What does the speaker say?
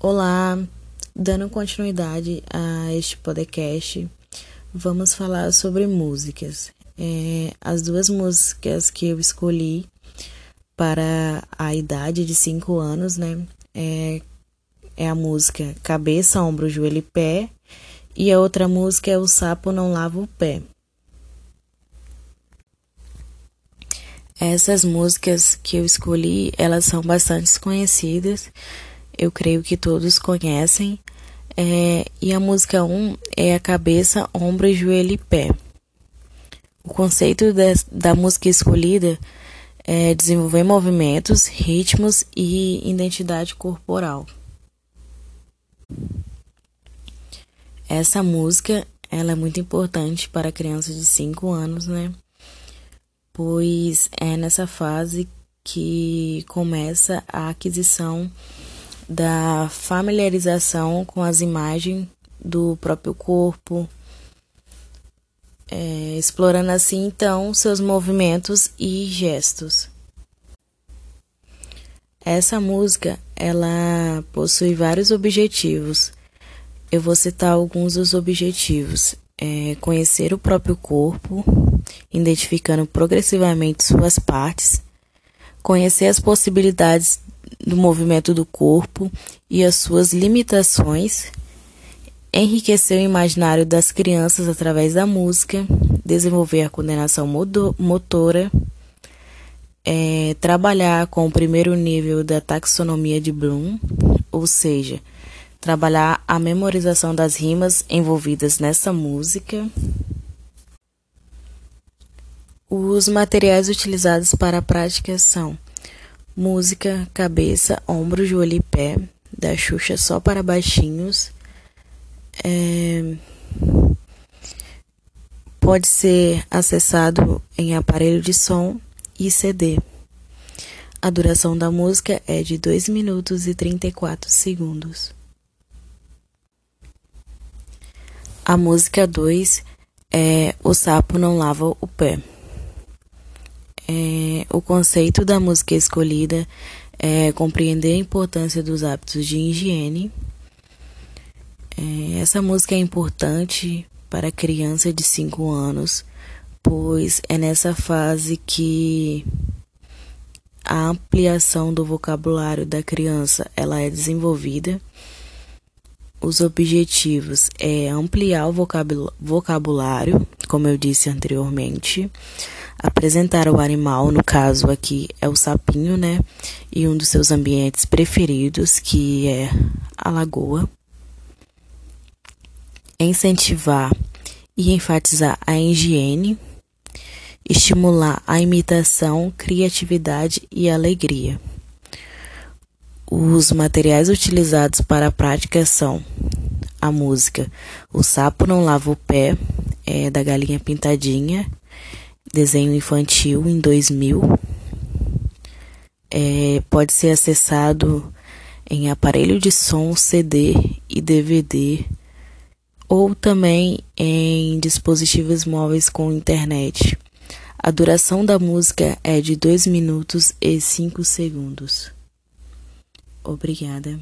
Olá, dando continuidade a este podcast, vamos falar sobre músicas. É, as duas músicas que eu escolhi para a idade de 5 anos, né? É, é a música Cabeça, Ombro, Joelho e Pé, e a outra música é O Sapo Não Lava o Pé. Essas músicas que eu escolhi, elas são bastante conhecidas, eu creio que todos conhecem. É, e a música 1 um é a cabeça, ombro, joelho e pé. O conceito de, da música escolhida é desenvolver movimentos, ritmos e identidade corporal. Essa música ela é muito importante para crianças de 5 anos, né? pois é nessa fase que começa a aquisição da familiarização com as imagens do próprio corpo, é, explorando assim então seus movimentos e gestos. Essa música ela possui vários objetivos. Eu vou citar alguns dos objetivos: é conhecer o próprio corpo, identificando progressivamente suas partes, conhecer as possibilidades do movimento do corpo e as suas limitações, enriquecer o imaginário das crianças através da música, desenvolver a coordenação motora, é, trabalhar com o primeiro nível da taxonomia de Bloom, ou seja, trabalhar a memorização das rimas envolvidas nessa música. Os materiais utilizados para a prática são música, cabeça, ombro, joelho e pé, da Xuxa só para baixinhos. É... Pode ser acessado em aparelho de som e CD. A duração da música é de 2 minutos e 34 segundos. A música 2 é O Sapo Não Lava o Pé. É, o conceito da música escolhida é compreender a importância dos hábitos de higiene. É, essa música é importante para criança de 5 anos, pois é nessa fase que a ampliação do vocabulário da criança ela é desenvolvida. Os objetivos é ampliar o vocabulário, como eu disse anteriormente, apresentar o animal, no caso aqui é o sapinho, né? E um dos seus ambientes preferidos, que é a lagoa. Incentivar e enfatizar a higiene, estimular a imitação, criatividade e alegria. Os materiais utilizados para a prática são a música O Sapo Não Lava o Pé, é, da Galinha Pintadinha, desenho infantil em 2000. É, pode ser acessado em aparelho de som, CD e DVD, ou também em dispositivos móveis com internet. A duração da música é de 2 minutos e 5 segundos. Obrigada.